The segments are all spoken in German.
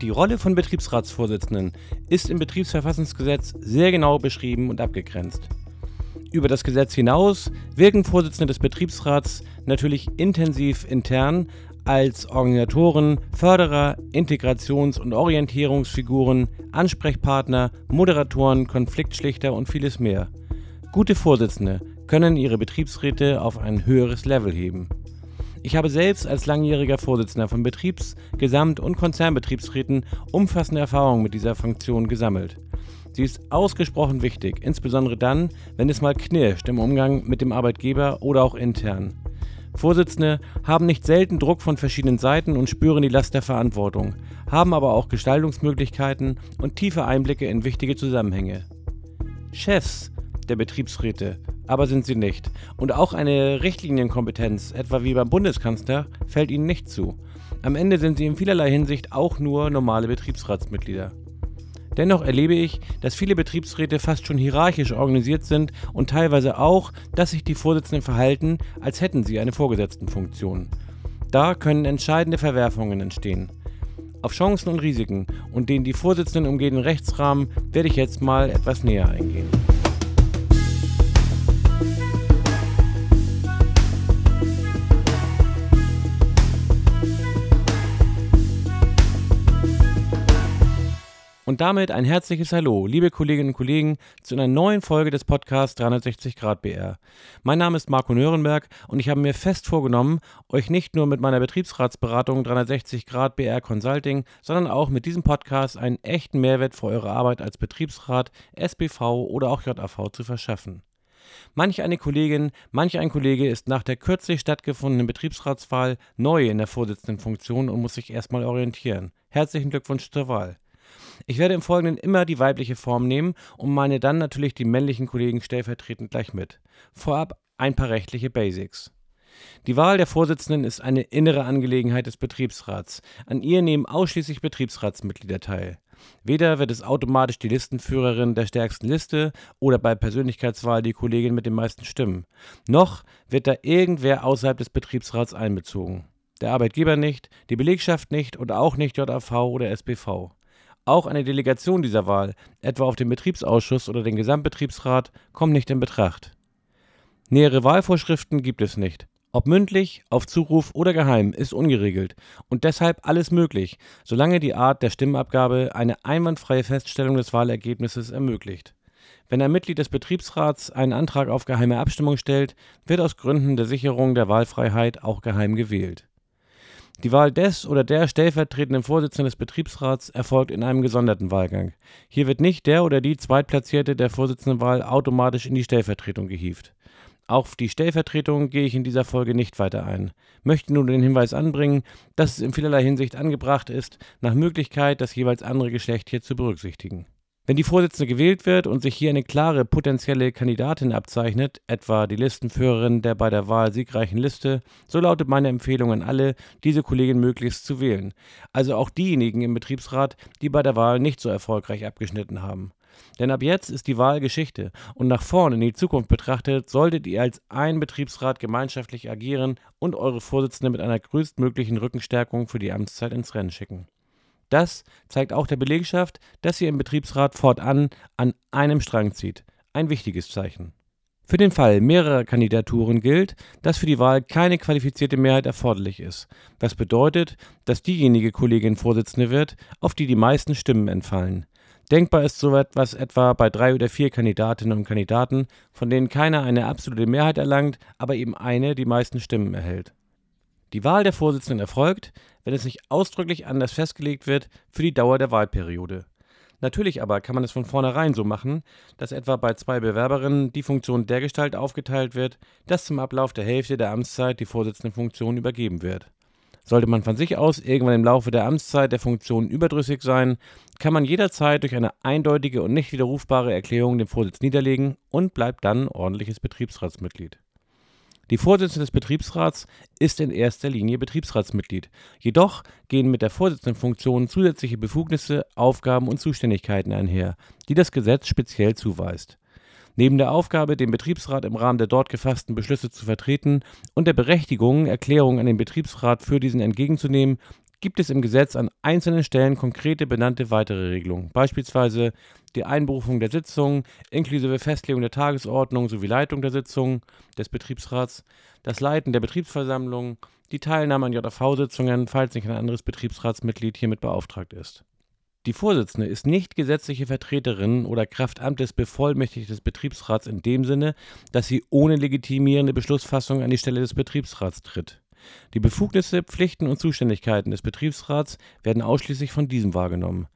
Die Rolle von Betriebsratsvorsitzenden ist im Betriebsverfassungsgesetz sehr genau beschrieben und abgegrenzt. Über das Gesetz hinaus wirken Vorsitzende des Betriebsrats natürlich intensiv intern als Organisatoren, Förderer, Integrations- und Orientierungsfiguren, Ansprechpartner, Moderatoren, Konfliktschlichter und vieles mehr. Gute Vorsitzende können ihre Betriebsräte auf ein höheres Level heben. Ich habe selbst als langjähriger Vorsitzender von Betriebs-, Gesamt- und Konzernbetriebsräten umfassende Erfahrungen mit dieser Funktion gesammelt. Sie ist ausgesprochen wichtig, insbesondere dann, wenn es mal knirscht im Umgang mit dem Arbeitgeber oder auch intern. Vorsitzende haben nicht selten Druck von verschiedenen Seiten und spüren die Last der Verantwortung, haben aber auch Gestaltungsmöglichkeiten und tiefe Einblicke in wichtige Zusammenhänge. Chefs der Betriebsräte aber sind sie nicht. Und auch eine Richtlinienkompetenz, etwa wie beim Bundeskanzler, fällt ihnen nicht zu. Am Ende sind sie in vielerlei Hinsicht auch nur normale Betriebsratsmitglieder. Dennoch erlebe ich, dass viele Betriebsräte fast schon hierarchisch organisiert sind und teilweise auch, dass sich die Vorsitzenden verhalten, als hätten sie eine Vorgesetztenfunktion. Da können entscheidende Verwerfungen entstehen. Auf Chancen und Risiken und den die Vorsitzenden umgehenden Rechtsrahmen werde ich jetzt mal etwas näher eingehen. Und damit ein herzliches Hallo, liebe Kolleginnen und Kollegen, zu einer neuen Folge des Podcasts 360 Grad BR. Mein Name ist Marco Nörenberg und ich habe mir fest vorgenommen, euch nicht nur mit meiner Betriebsratsberatung 360 Grad BR Consulting, sondern auch mit diesem Podcast einen echten Mehrwert für eure Arbeit als Betriebsrat, SBV oder auch JAV zu verschaffen. Manch eine Kollegin, manch ein Kollege ist nach der kürzlich stattgefundenen Betriebsratswahl neu in der Vorsitzendenfunktion und muss sich erstmal orientieren. Herzlichen Glückwunsch zur Wahl. Ich werde im Folgenden immer die weibliche Form nehmen und meine dann natürlich die männlichen Kollegen stellvertretend gleich mit. Vorab ein paar rechtliche Basics. Die Wahl der Vorsitzenden ist eine innere Angelegenheit des Betriebsrats. An ihr nehmen ausschließlich Betriebsratsmitglieder teil. Weder wird es automatisch die Listenführerin der stärksten Liste oder bei Persönlichkeitswahl die Kollegin mit den meisten Stimmen, noch wird da irgendwer außerhalb des Betriebsrats einbezogen. Der Arbeitgeber nicht, die Belegschaft nicht und auch nicht JAV oder SBV. Auch eine Delegation dieser Wahl, etwa auf den Betriebsausschuss oder den Gesamtbetriebsrat, kommt nicht in Betracht. Nähere Wahlvorschriften gibt es nicht. Ob mündlich, auf Zuruf oder geheim, ist ungeregelt und deshalb alles möglich, solange die Art der Stimmabgabe eine einwandfreie Feststellung des Wahlergebnisses ermöglicht. Wenn ein Mitglied des Betriebsrats einen Antrag auf geheime Abstimmung stellt, wird aus Gründen der Sicherung der Wahlfreiheit auch geheim gewählt. Die Wahl des oder der stellvertretenden Vorsitzenden des Betriebsrats erfolgt in einem gesonderten Wahlgang. Hier wird nicht der oder die Zweitplatzierte der Vorsitzendenwahl automatisch in die Stellvertretung gehievt. Auf die Stellvertretung gehe ich in dieser Folge nicht weiter ein, möchte nur den Hinweis anbringen, dass es in vielerlei Hinsicht angebracht ist, nach Möglichkeit das jeweils andere Geschlecht hier zu berücksichtigen. Wenn die Vorsitzende gewählt wird und sich hier eine klare potenzielle Kandidatin abzeichnet, etwa die Listenführerin der bei der Wahl siegreichen Liste, so lautet meine Empfehlung an alle, diese Kollegin möglichst zu wählen. Also auch diejenigen im Betriebsrat, die bei der Wahl nicht so erfolgreich abgeschnitten haben. Denn ab jetzt ist die Wahl Geschichte und nach vorn in die Zukunft betrachtet, solltet ihr als ein Betriebsrat gemeinschaftlich agieren und eure Vorsitzende mit einer größtmöglichen Rückenstärkung für die Amtszeit ins Rennen schicken. Das zeigt auch der Belegschaft, dass sie im Betriebsrat fortan an einem Strang zieht. Ein wichtiges Zeichen. Für den Fall mehrerer Kandidaturen gilt, dass für die Wahl keine qualifizierte Mehrheit erforderlich ist, was bedeutet, dass diejenige Kollegin Vorsitzende wird, auf die die meisten Stimmen entfallen. Denkbar ist so etwas etwa bei drei oder vier Kandidatinnen und Kandidaten, von denen keiner eine absolute Mehrheit erlangt, aber eben eine die meisten Stimmen erhält. Die Wahl der Vorsitzenden erfolgt, wenn es nicht ausdrücklich anders festgelegt wird, für die Dauer der Wahlperiode. Natürlich aber kann man es von vornherein so machen, dass etwa bei zwei Bewerberinnen die Funktion dergestalt aufgeteilt wird, dass zum Ablauf der Hälfte der Amtszeit die Vorsitzendenfunktion übergeben wird. Sollte man von sich aus irgendwann im Laufe der Amtszeit der Funktion überdrüssig sein, kann man jederzeit durch eine eindeutige und nicht widerrufbare Erklärung den Vorsitz niederlegen und bleibt dann ordentliches Betriebsratsmitglied. Die Vorsitzende des Betriebsrats ist in erster Linie Betriebsratsmitglied. Jedoch gehen mit der Vorsitzendenfunktion zusätzliche Befugnisse, Aufgaben und Zuständigkeiten einher, die das Gesetz speziell zuweist. Neben der Aufgabe, den Betriebsrat im Rahmen der dort gefassten Beschlüsse zu vertreten und der Berechtigung, Erklärungen an den Betriebsrat für diesen entgegenzunehmen, gibt es im Gesetz an einzelnen Stellen konkrete benannte weitere Regelungen, beispielsweise die Einberufung der Sitzung inklusive Festlegung der Tagesordnung sowie Leitung der Sitzung des Betriebsrats, das Leiten der Betriebsversammlung, die Teilnahme an JV-Sitzungen, falls nicht ein anderes Betriebsratsmitglied hiermit beauftragt ist. Die Vorsitzende ist nicht gesetzliche Vertreterin oder Kraft Amtes bevollmächtigt des Betriebsrats in dem Sinne, dass sie ohne legitimierende Beschlussfassung an die Stelle des Betriebsrats tritt. Die Befugnisse, Pflichten und Zuständigkeiten des Betriebsrats werden ausschließlich von diesem wahrgenommen.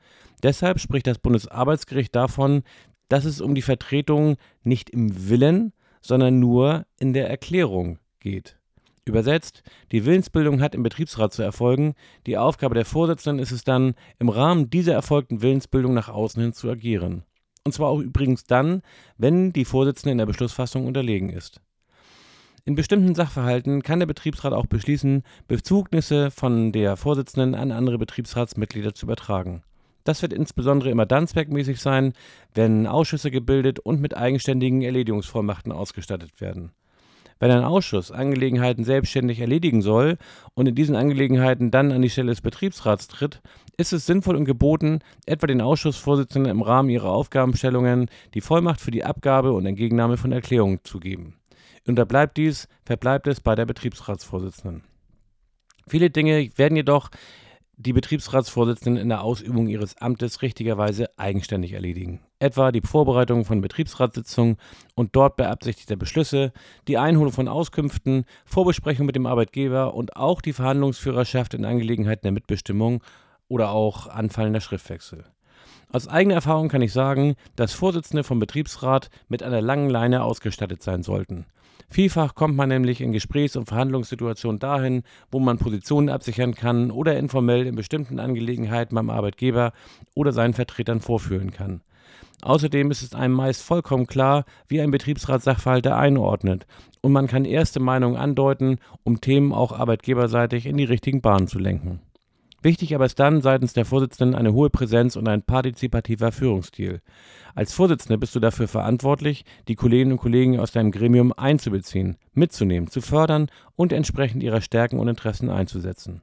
Deshalb spricht das Bundesarbeitsgericht davon, dass es um die Vertretung nicht im Willen, sondern nur in der Erklärung geht. Übersetzt, die Willensbildung hat im Betriebsrat zu erfolgen, die Aufgabe der Vorsitzenden ist es dann, im Rahmen dieser erfolgten Willensbildung nach außen hin zu agieren. Und zwar auch übrigens dann, wenn die Vorsitzende in der Beschlussfassung unterlegen ist. In bestimmten Sachverhalten kann der Betriebsrat auch beschließen, Befugnisse von der Vorsitzenden an andere Betriebsratsmitglieder zu übertragen. Das wird insbesondere immer dann zweckmäßig sein, wenn Ausschüsse gebildet und mit eigenständigen Erledigungsvollmachten ausgestattet werden. Wenn ein Ausschuss Angelegenheiten selbstständig erledigen soll und in diesen Angelegenheiten dann an die Stelle des Betriebsrats tritt, ist es sinnvoll und geboten, etwa den Ausschussvorsitzenden im Rahmen ihrer Aufgabenstellungen die Vollmacht für die Abgabe und Entgegennahme von Erklärungen zu geben. Unterbleibt dies, verbleibt es bei der Betriebsratsvorsitzenden. Viele Dinge werden jedoch die Betriebsratsvorsitzenden in der Ausübung ihres Amtes richtigerweise eigenständig erledigen. Etwa die Vorbereitung von Betriebsratssitzungen und dort beabsichtigter Beschlüsse, die Einholung von Auskünften, Vorbesprechung mit dem Arbeitgeber und auch die Verhandlungsführerschaft in Angelegenheiten der Mitbestimmung oder auch anfallender Schriftwechsel. Aus eigener Erfahrung kann ich sagen, dass Vorsitzende vom Betriebsrat mit einer langen Leine ausgestattet sein sollten. Vielfach kommt man nämlich in Gesprächs- und Verhandlungssituationen dahin, wo man Positionen absichern kann oder informell in bestimmten Angelegenheiten beim Arbeitgeber oder seinen Vertretern vorführen kann. Außerdem ist es einem meist vollkommen klar, wie ein Betriebsrat Sachverhalte einordnet und man kann erste Meinungen andeuten, um Themen auch arbeitgeberseitig in die richtigen Bahnen zu lenken. Wichtig aber ist dann seitens der Vorsitzenden eine hohe Präsenz und ein partizipativer Führungsstil. Als Vorsitzende bist du dafür verantwortlich, die Kolleginnen und Kollegen aus deinem Gremium einzubeziehen, mitzunehmen, zu fördern und entsprechend ihrer Stärken und Interessen einzusetzen.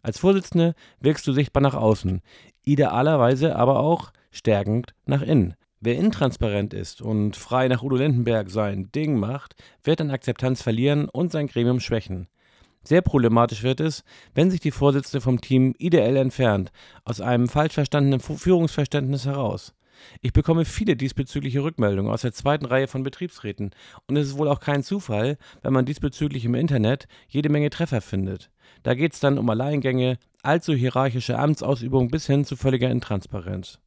Als Vorsitzende wirkst du sichtbar nach außen, idealerweise aber auch stärkend nach innen. Wer intransparent ist und frei nach Udo Lindenberg sein Ding macht, wird an Akzeptanz verlieren und sein Gremium schwächen. Sehr problematisch wird es, wenn sich die Vorsitzende vom Team ideell entfernt, aus einem falsch verstandenen Führungsverständnis heraus. Ich bekomme viele diesbezügliche Rückmeldungen aus der zweiten Reihe von Betriebsräten und es ist wohl auch kein Zufall, wenn man diesbezüglich im Internet jede Menge Treffer findet. Da geht es dann um Alleingänge, allzu hierarchische Amtsausübung bis hin zu völliger Intransparenz.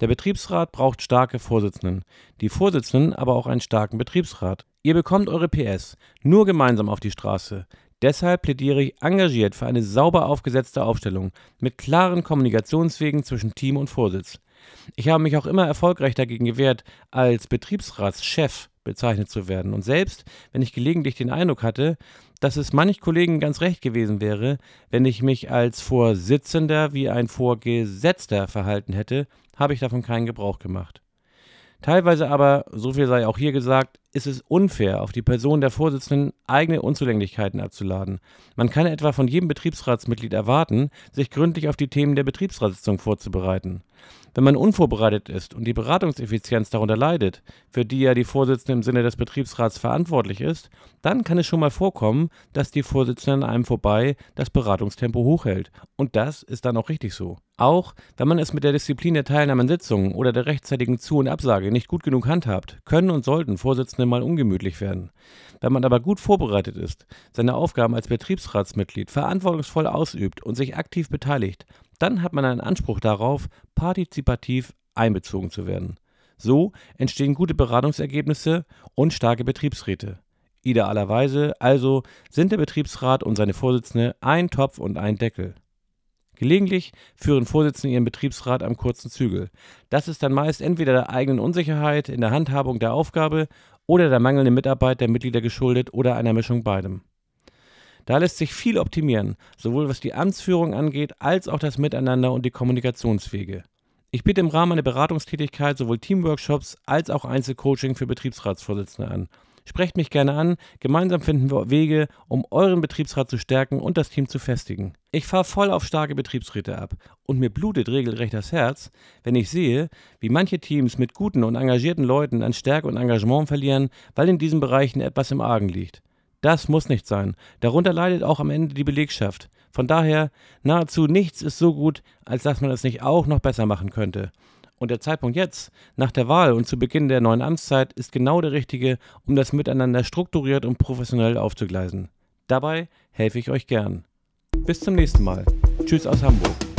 Der Betriebsrat braucht starke Vorsitzenden, die Vorsitzenden aber auch einen starken Betriebsrat. Ihr bekommt eure PS nur gemeinsam auf die Straße. Deshalb plädiere ich engagiert für eine sauber aufgesetzte Aufstellung mit klaren Kommunikationswegen zwischen Team und Vorsitz. Ich habe mich auch immer erfolgreich dagegen gewehrt, als Betriebsratschef bezeichnet zu werden. Und selbst wenn ich gelegentlich den Eindruck hatte, dass es manch Kollegen ganz recht gewesen wäre, wenn ich mich als Vorsitzender wie ein Vorgesetzter verhalten hätte, habe ich davon keinen Gebrauch gemacht. Teilweise aber, so viel sei auch hier gesagt, ist es unfair, auf die Person der Vorsitzenden eigene Unzulänglichkeiten abzuladen. Man kann etwa von jedem Betriebsratsmitglied erwarten, sich gründlich auf die Themen der Betriebsratssitzung vorzubereiten. Wenn man unvorbereitet ist und die Beratungseffizienz darunter leidet, für die ja die Vorsitzende im Sinne des Betriebsrats verantwortlich ist, dann kann es schon mal vorkommen, dass die Vorsitzende an einem vorbei das Beratungstempo hochhält. Und das ist dann auch richtig so. Auch wenn man es mit der Disziplin der Teilnahme an Sitzungen oder der rechtzeitigen Zu- und Absage nicht gut genug handhabt, können und sollten Vorsitzende mal ungemütlich werden. Wenn man aber gut vorbereitet ist, seine Aufgaben als Betriebsratsmitglied verantwortungsvoll ausübt und sich aktiv beteiligt, dann hat man einen Anspruch darauf, partizipativ einbezogen zu werden. So entstehen gute Beratungsergebnisse und starke Betriebsräte. Idealerweise also sind der Betriebsrat und seine Vorsitzende ein Topf und ein Deckel. Gelegentlich führen Vorsitzende ihren Betriebsrat am kurzen Zügel. Das ist dann meist entweder der eigenen Unsicherheit in der Handhabung der Aufgabe oder der mangelnden Mitarbeit der Mitglieder geschuldet oder einer Mischung beidem. Da lässt sich viel optimieren, sowohl was die Amtsführung angeht, als auch das Miteinander und die Kommunikationswege. Ich biete im Rahmen meiner Beratungstätigkeit sowohl Teamworkshops als auch Einzelcoaching für Betriebsratsvorsitzende an. Sprecht mich gerne an, gemeinsam finden wir Wege, um euren Betriebsrat zu stärken und das Team zu festigen. Ich fahre voll auf starke Betriebsräte ab und mir blutet regelrecht das Herz, wenn ich sehe, wie manche Teams mit guten und engagierten Leuten an Stärke und Engagement verlieren, weil in diesen Bereichen etwas im Argen liegt. Das muss nicht sein. Darunter leidet auch am Ende die Belegschaft. Von daher, nahezu nichts ist so gut, als dass man es nicht auch noch besser machen könnte. Und der Zeitpunkt jetzt, nach der Wahl und zu Beginn der neuen Amtszeit, ist genau der richtige, um das Miteinander strukturiert und professionell aufzugleisen. Dabei helfe ich euch gern. Bis zum nächsten Mal. Tschüss aus Hamburg.